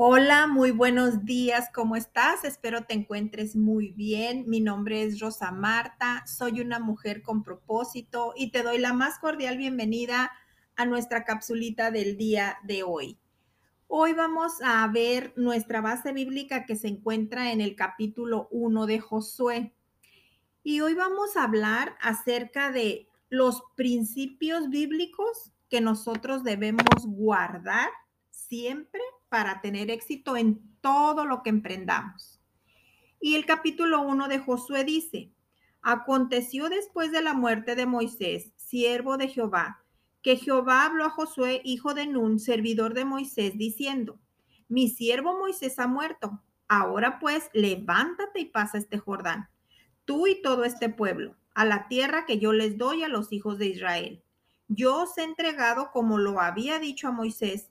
Hola, muy buenos días, ¿cómo estás? Espero te encuentres muy bien. Mi nombre es Rosa Marta, soy una mujer con propósito y te doy la más cordial bienvenida a nuestra capsulita del día de hoy. Hoy vamos a ver nuestra base bíblica que se encuentra en el capítulo 1 de Josué. Y hoy vamos a hablar acerca de los principios bíblicos que nosotros debemos guardar siempre para tener éxito en todo lo que emprendamos. Y el capítulo 1 de Josué dice, aconteció después de la muerte de Moisés, siervo de Jehová, que Jehová habló a Josué, hijo de Nun, servidor de Moisés, diciendo, mi siervo Moisés ha muerto. Ahora pues, levántate y pasa este Jordán, tú y todo este pueblo, a la tierra que yo les doy a los hijos de Israel. Yo os he entregado, como lo había dicho a Moisés,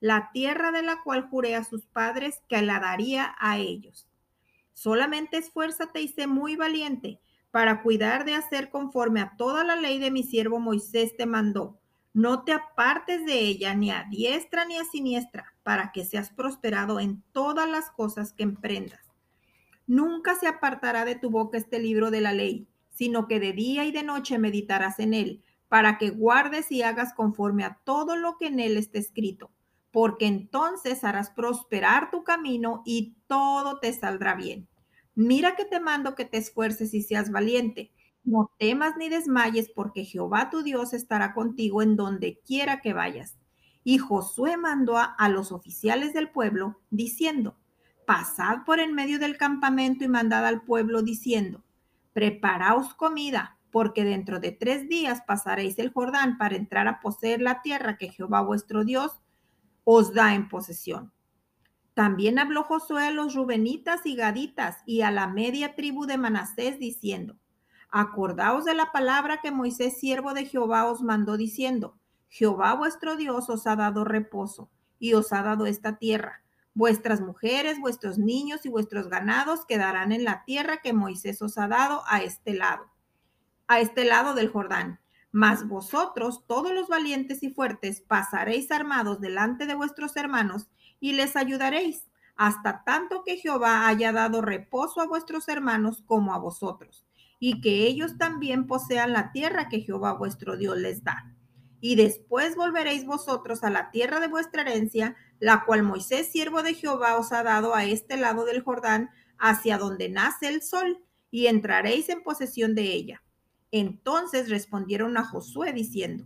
la tierra de la cual juré a sus padres que la daría a ellos. Solamente esfuérzate y sé muy valiente para cuidar de hacer conforme a toda la ley de mi siervo Moisés te mandó. No te apartes de ella ni a diestra ni a siniestra, para que seas prosperado en todas las cosas que emprendas. Nunca se apartará de tu boca este libro de la ley, sino que de día y de noche meditarás en él, para que guardes y hagas conforme a todo lo que en él está escrito porque entonces harás prosperar tu camino y todo te saldrá bien. Mira que te mando que te esfuerces y seas valiente. No temas ni desmayes, porque Jehová tu Dios estará contigo en donde quiera que vayas. Y Josué mandó a, los oficiales del pueblo, diciendo, Pasad por en medio del campamento y mandad al pueblo, diciendo, Preparaos comida, porque dentro de tres días pasaréis el Jordán para entrar a poseer la tierra que Jehová vuestro Dios os da en posesión. También habló Josué a los rubenitas y gaditas y a la media tribu de Manasés diciendo, acordaos de la palabra que Moisés, siervo de Jehová, os mandó diciendo, Jehová vuestro Dios os ha dado reposo y os ha dado esta tierra. Vuestras mujeres, vuestros niños y vuestros ganados quedarán en la tierra que Moisés os ha dado a este lado, a este lado del Jordán mas vosotros, todos los valientes y fuertes, pasaréis armados delante de vuestros hermanos y les ayudaréis, hasta tanto que Jehová haya dado reposo a vuestros hermanos como a vosotros, y que ellos también posean la tierra que Jehová vuestro Dios les da. Y después volveréis vosotros a la tierra de vuestra herencia, la cual Moisés, siervo de Jehová, os ha dado a este lado del Jordán, hacia donde nace el sol, y entraréis en posesión de ella entonces respondieron a Josué diciendo,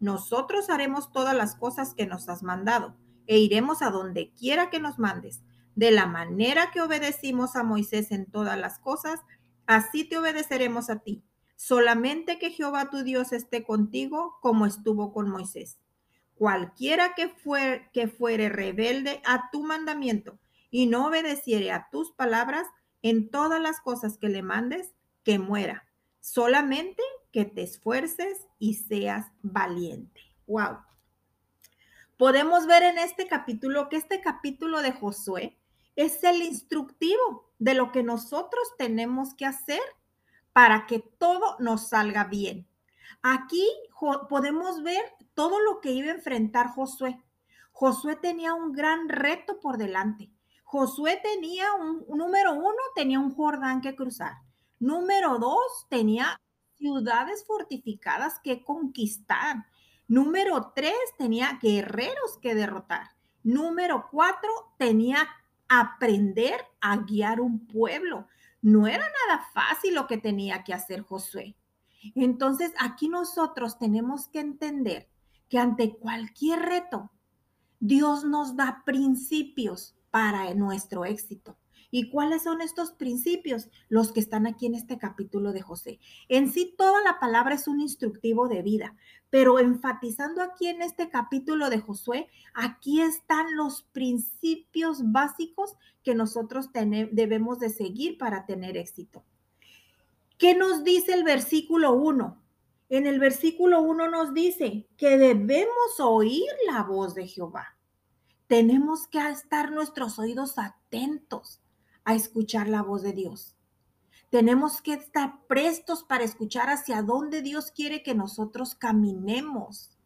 nosotros haremos todas las cosas que nos has mandado e iremos a donde quiera que nos mandes. De la manera que obedecimos a Moisés en todas las cosas, así te obedeceremos a ti. Solamente que Jehová tu Dios esté contigo como estuvo con Moisés. Cualquiera que, fuere, rebelde a tu mandamiento y no obedeciere a tus palabras en todas las cosas que le mandes, que muera solamente que te esfuerces y seas valiente. Wow. Podemos ver en este capítulo que este capítulo de Josué es el instructivo de lo que nosotros tenemos que hacer para que todo nos salga bien. Aquí podemos ver todo lo que iba a enfrentar Josué. Josué tenía un gran reto por delante. Josué tenía un, número uno, tenía un Jordán que cruzar. Número dos, tenía ciudades fortificadas que conquistar. Número tres, tenía guerreros que derrotar. Número cuatro, tenía aprender a guiar un pueblo. No era nada fácil lo que tenía que hacer Josué. Entonces, aquí nosotros tenemos que entender que ante cualquier reto, Dios nos da principios para nuestro éxito. ¿Y cuáles son estos principios? Los que están aquí en este capítulo de José. En sí, toda la palabra es un instructivo de vida, pero enfatizando aquí en este capítulo de Josué, aquí están los principios básicos que nosotros debemos de seguir para tener éxito. ¿Qué nos dice el versículo 1? En el versículo 1 nos dice que debemos oír la voz de Jehová. Tenemos que estar nuestros oídos atentos a escuchar la voz de Dios. Tenemos que estar prestos para escuchar hacia dónde Dios quiere que nosotros caminemos.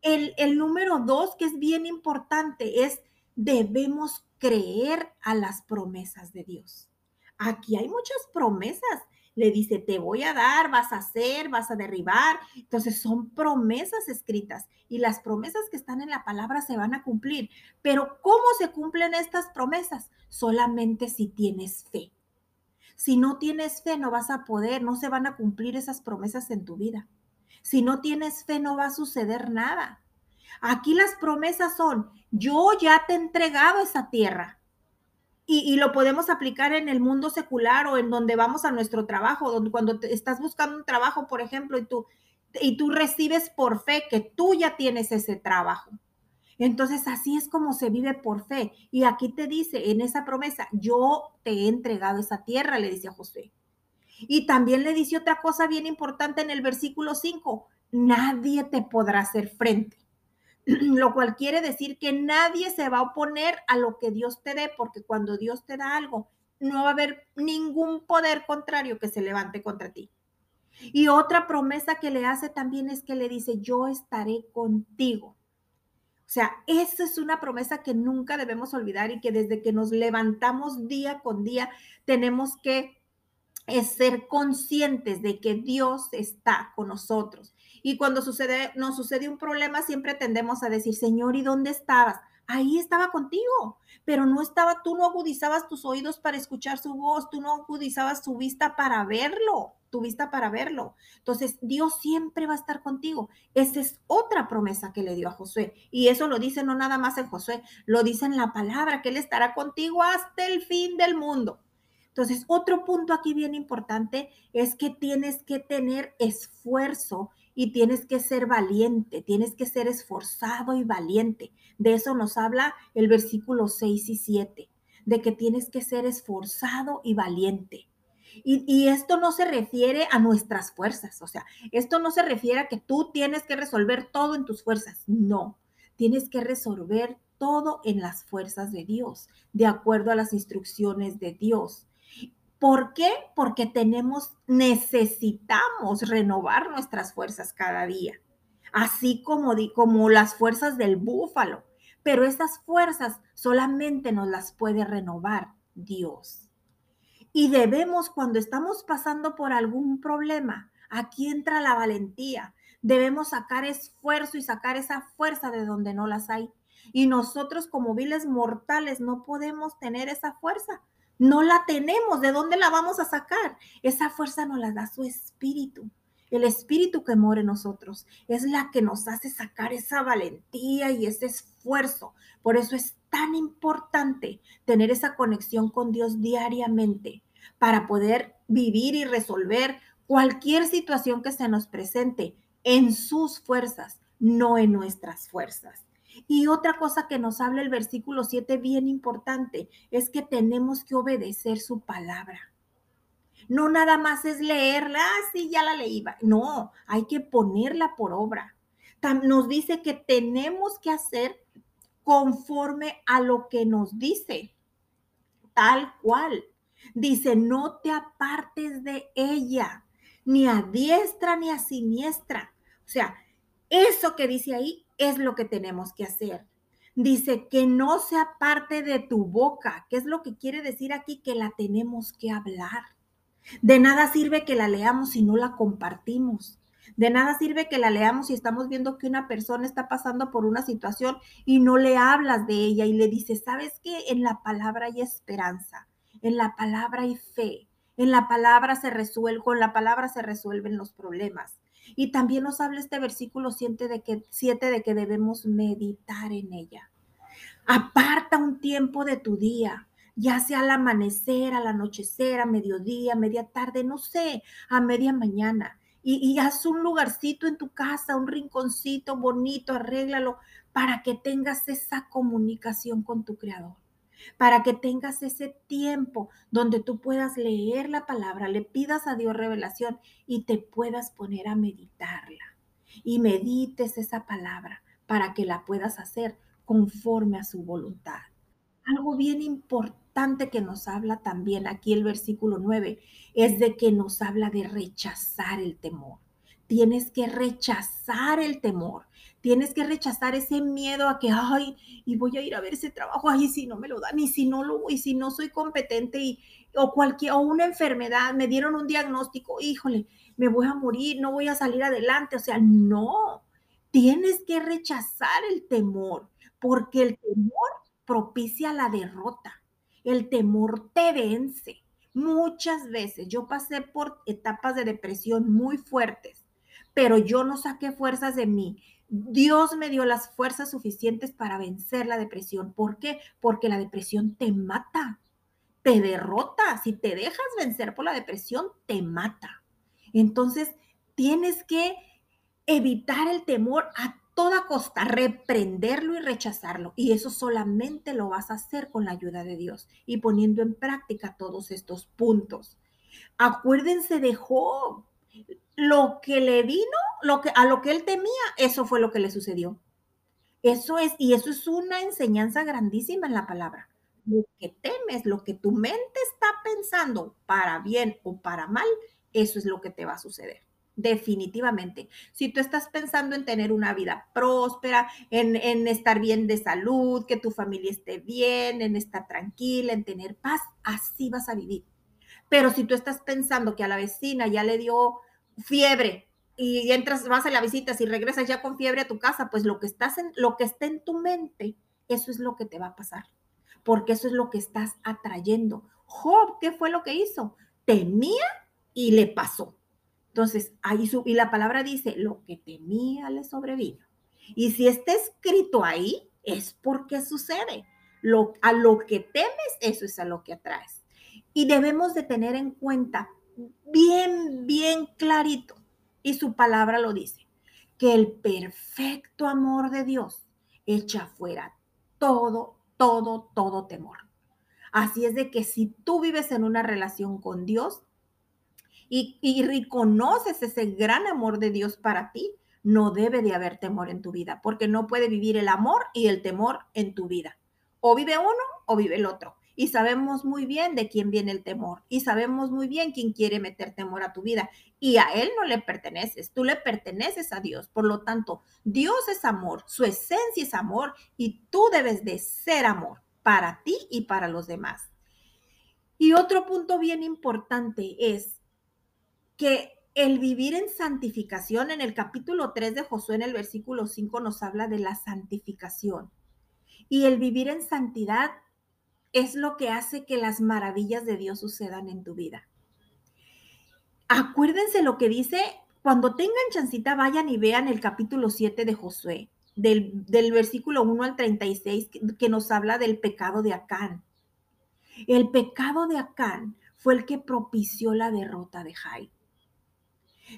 El, el número dos, que es bien importante, es debemos creer a las promesas de Dios. Aquí hay muchas promesas le dice, te voy a dar, vas a hacer, vas a derribar. Entonces son promesas escritas y las promesas que están en la palabra se van a cumplir. Pero ¿cómo se cumplen estas promesas? Solamente si tienes fe. Si no tienes fe, no vas a poder, no se van a cumplir esas promesas en tu vida. Si no tienes fe, no va a suceder nada. Aquí las promesas son, yo ya te he entregado esa tierra y, lo podemos aplicar en el mundo secular o en donde vamos a nuestro trabajo, donde cuando estás buscando un trabajo, por ejemplo, y tú, y tú recibes por fe que tú ya tienes ese trabajo. Entonces así es como se vive por fe. Y aquí te dice en esa promesa, yo te he entregado esa tierra, le dice a José. Y también le dice otra cosa bien importante en el versículo 5, nadie te podrá hacer frente. lo cual quiere decir que nadie se va a oponer a lo que Dios te dé, porque cuando Dios te da algo, no va a haber ningún poder contrario que se levante contra ti. Y otra promesa que le hace también es que le dice, yo estaré contigo. O sea, esa es una promesa que nunca debemos olvidar y que desde que nos levantamos día con día tenemos que ser conscientes de que Dios está con nosotros y cuando sucede, nos sucede un problema, siempre tendemos a decir, Señor, ¿y dónde estabas? Ahí estaba contigo, pero no estaba, tú no agudizabas tus oídos para escuchar su voz, tú no agudizabas su vista para verlo, tu vista para verlo. Entonces, Dios siempre va a estar contigo. Esa es otra promesa que le dio a Josué. Y eso lo dice no nada más en Josué, lo dice en la palabra, que Él estará contigo hasta el fin del mundo. Entonces, otro punto aquí bien importante es que tienes que tener esfuerzo y tienes que ser valiente, tienes que ser esforzado y valiente. De eso nos habla el versículo 6 y 7, de que tienes que ser esforzado y valiente. Y, y, esto no se refiere a nuestras fuerzas, o sea, esto no se refiere a que tú tienes que resolver todo en tus fuerzas, no, tienes que resolver todo en las fuerzas de Dios, de acuerdo a las instrucciones de Dios. ¿Por qué? Porque tenemos, necesitamos renovar nuestras fuerzas cada día, así como, como las fuerzas del búfalo. Pero esas fuerzas solamente nos las puede renovar Dios. Y debemos, cuando estamos pasando por algún problema, aquí entra la valentía. Debemos sacar esfuerzo y sacar esa fuerza de donde no las hay. Y nosotros como viles mortales no podemos tener esa fuerza no la tenemos. ¿De dónde la vamos a sacar? Esa fuerza nos la da su espíritu. El espíritu que mora en nosotros es la que nos hace sacar esa valentía y ese esfuerzo. Por eso es tan importante tener esa conexión con Dios diariamente para poder vivir y resolver cualquier situación que se nos presente en sus fuerzas, no en nuestras fuerzas. Y otra cosa que nos habla el versículo 7 bien importante es que tenemos que obedecer su palabra. No nada más es leerla, ah, sí, ya la leí. No, hay que ponerla por obra. Nos dice que tenemos que hacer conforme a lo que nos dice, tal cual. Dice, no te apartes de ella, ni a diestra ni a siniestra. O sea, eso que dice ahí es lo que tenemos que hacer. Dice que no sea parte de tu boca. ¿Qué es lo que quiere decir aquí? Que la tenemos que hablar. De nada sirve que la leamos si no la compartimos. De nada sirve que la leamos si estamos viendo que una persona está pasando por una situación y no le hablas de ella y le dices, ¿sabes qué? En la palabra hay esperanza, en la palabra hay fe, en la palabra se resuelve, con la palabra se resuelven los problemas. Y también nos habla este versículo 7 de que, de que debemos meditar en ella. Aparta un tiempo de tu día. ya sea al amanecer, al anochecer, a mediodía, a media tarde, no sé, a media mañana. Y, y, haz un lugarcito en tu casa, un rinconcito bonito, arréglalo para que tengas esa comunicación con tu creador para que tengas ese tiempo donde tú puedas leer la palabra, le pidas a Dios revelación y te puedas poner a meditarla. Y medites esa palabra para que la puedas hacer conforme a su voluntad. Algo bien importante que nos habla también aquí el versículo 9 es de que nos habla de rechazar el temor. Tienes que rechazar el temor. Tienes que rechazar ese miedo a que, ay, y voy a ir a ver ese trabajo, ay, si no me lo dan, y si no lo, y si no soy competente, y, o cualquier, o una enfermedad, me dieron un diagnóstico, híjole, me voy a morir, no voy a salir adelante. O sea, no, tienes que rechazar el temor, porque el temor propicia la derrota. El temor te vence. Muchas veces yo pasé por etapas de depresión muy fuertes, pero yo no saqué fuerzas de mí. Dios me dio las fuerzas suficientes para vencer la depresión. ¿Por qué? Porque la depresión te mata, te derrota. Si te dejas vencer por la depresión, te mata. Entonces, tienes que evitar el temor a toda costa, reprenderlo y rechazarlo. Y eso solamente lo vas a hacer con la ayuda de Dios y poniendo en práctica todos estos puntos. Acuérdense de Job lo que le vino, lo que, a lo que él temía, eso fue lo que le sucedió. Eso es, y eso es una enseñanza grandísima en la palabra. Lo que temes, lo que tu mente está pensando, para bien o para mal, eso es lo que te va a suceder. Definitivamente. Si tú estás pensando en tener una vida próspera, en, en, estar bien de salud, que tu familia esté bien, en estar tranquila, en tener paz, así vas a vivir. Pero si tú estás pensando que a la vecina ya le dio fiebre y entras, vas a la visita, si regresas ya con fiebre a tu casa, pues lo que estás en, lo que está en tu mente, eso es lo que te va a pasar, porque eso es lo que estás atrayendo. Job, ¿qué fue lo que hizo? Temía y le pasó. Entonces, ahí su, y la palabra dice, lo que temía le sobrevino. Y si está escrito ahí, es porque sucede. Lo, a lo que temes, eso es a lo que atraes. Y debemos de tener en cuenta bien, bien clarito, y su palabra lo dice, que el perfecto amor de Dios echa fuera todo, todo, todo temor. Así es de que si tú vives en una relación con Dios y, y reconoces ese gran amor de Dios para ti, no debe de haber temor en tu vida, porque no puede vivir el amor y el temor en tu vida. O vive uno o vive el otro y sabemos muy bien de quién viene el temor y sabemos muy bien quién quiere meter temor a tu vida y a él no le perteneces, tú le perteneces a Dios. Por lo tanto, Dios es amor, su esencia es amor y tú debes de ser amor para ti y para los demás. Y otro punto bien importante es que el vivir en santificación, en el capítulo 3 de Josué, en el versículo 5, nos habla de la santificación. Y el vivir en santidad es lo que hace que las maravillas de Dios sucedan en tu vida. Acuérdense lo que dice, cuando tengan chancita, vayan y vean el capítulo 7 de Josué, del, versículo 1 al 36, que, que nos habla del pecado de Acán. El pecado de Acán fue el que propició la derrota de Jai.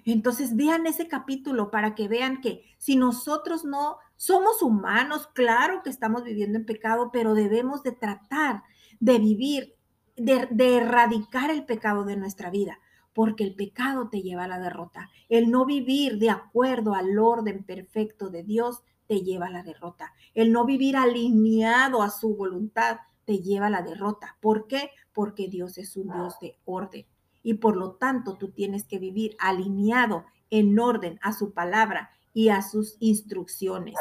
Entonces vean ese capítulo para que vean que si nosotros no somos humanos, claro que estamos viviendo en pecado, pero debemos de tratar de vivir, de, de, erradicar el pecado de nuestra vida, porque el pecado te lleva a la derrota. El no vivir de acuerdo al orden perfecto de Dios te lleva a la derrota. El no vivir alineado a su voluntad te lleva a la derrota. ¿Por qué? Porque Dios es un Dios de orden y por lo tanto tú tienes que vivir alineado en orden a su palabra y a sus instrucciones.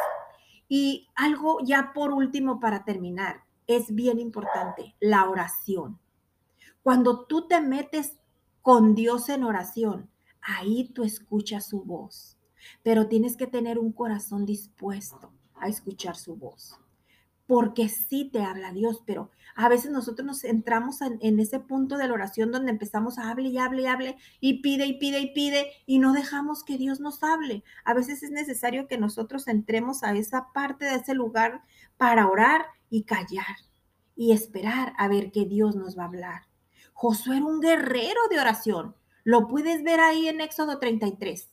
Y algo ya por último para terminar, es bien importante, la oración. Cuando tú te metes con Dios en oración, ahí tú escuchas su voz, pero tienes que tener un corazón dispuesto a escuchar su voz porque sí te habla Dios, pero a veces nosotros nos entramos en, ese punto de la oración donde empezamos a hable y hable y hable y pide y pide y pide y no dejamos que Dios nos hable. A veces es necesario que nosotros entremos a esa parte de ese lugar para orar y callar y esperar a ver qué Dios nos va a hablar. Josué era un guerrero de oración. Lo puedes ver ahí en Éxodo 33.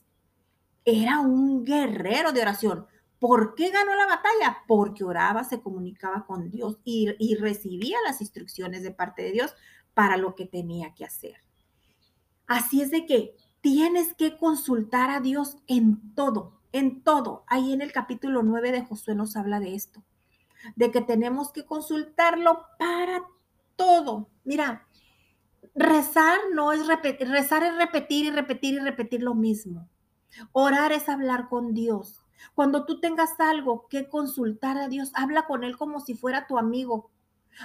Era un guerrero de oración. ¿Por qué ganó la batalla? Porque oraba, se comunicaba con Dios y, recibía las instrucciones de parte de Dios para lo que tenía que hacer. Así es de que tienes que consultar a Dios en todo, en todo. Ahí en el capítulo 9 de Josué nos habla de esto, de que tenemos que consultarlo para todo. Mira, rezar no es repetir, rezar es repetir y repetir y repetir lo mismo. Orar es hablar con Dios. Cuando tú tengas algo que consultar a Dios, habla con Él como si fuera tu amigo.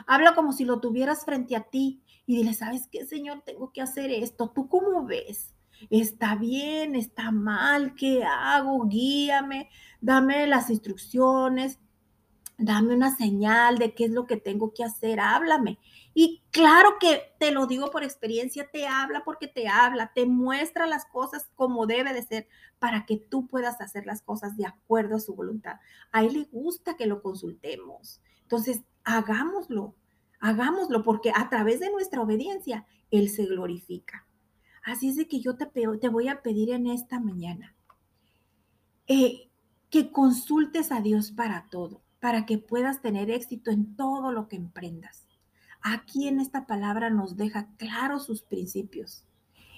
Habla como si lo tuvieras frente a ti y dile, ¿sabes qué, Señor? Tengo que hacer esto. ¿Tú cómo ves? ¿Está bien? ¿Está mal? ¿Qué hago? Guíame, dame las instrucciones, dame una señal de qué es lo que tengo que hacer, háblame. Y claro que te lo digo por experiencia, te habla porque te habla, te muestra las cosas como debe de ser para que tú puedas hacer las cosas de acuerdo a su voluntad. A él le gusta que lo consultemos. Entonces, hagámoslo, hagámoslo porque a través de nuestra obediencia, él se glorifica. Así es de que yo te, te voy a pedir en esta mañana eh, que consultes a Dios para todo, para que puedas tener éxito en todo lo que emprendas. Aquí en esta palabra nos deja claros sus principios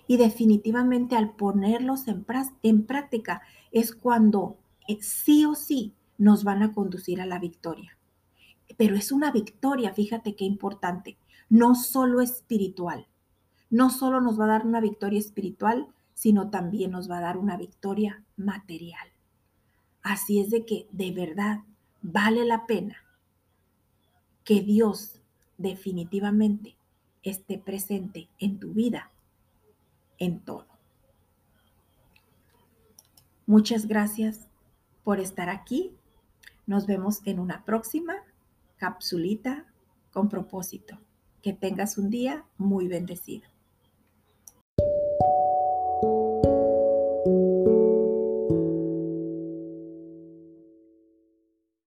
y definitivamente al ponerlos en, práctica es cuando eh, sí o sí nos van a conducir a la victoria. Pero es una victoria, fíjate qué importante, no solo espiritual, no solo nos va a dar una victoria espiritual, sino también nos va a dar una victoria material. Así es de que de verdad vale la pena que Dios definitivamente esté presente en tu vida, en todo. Muchas gracias por estar aquí. Nos vemos en una próxima capsulita con propósito. Que tengas un día muy bendecido.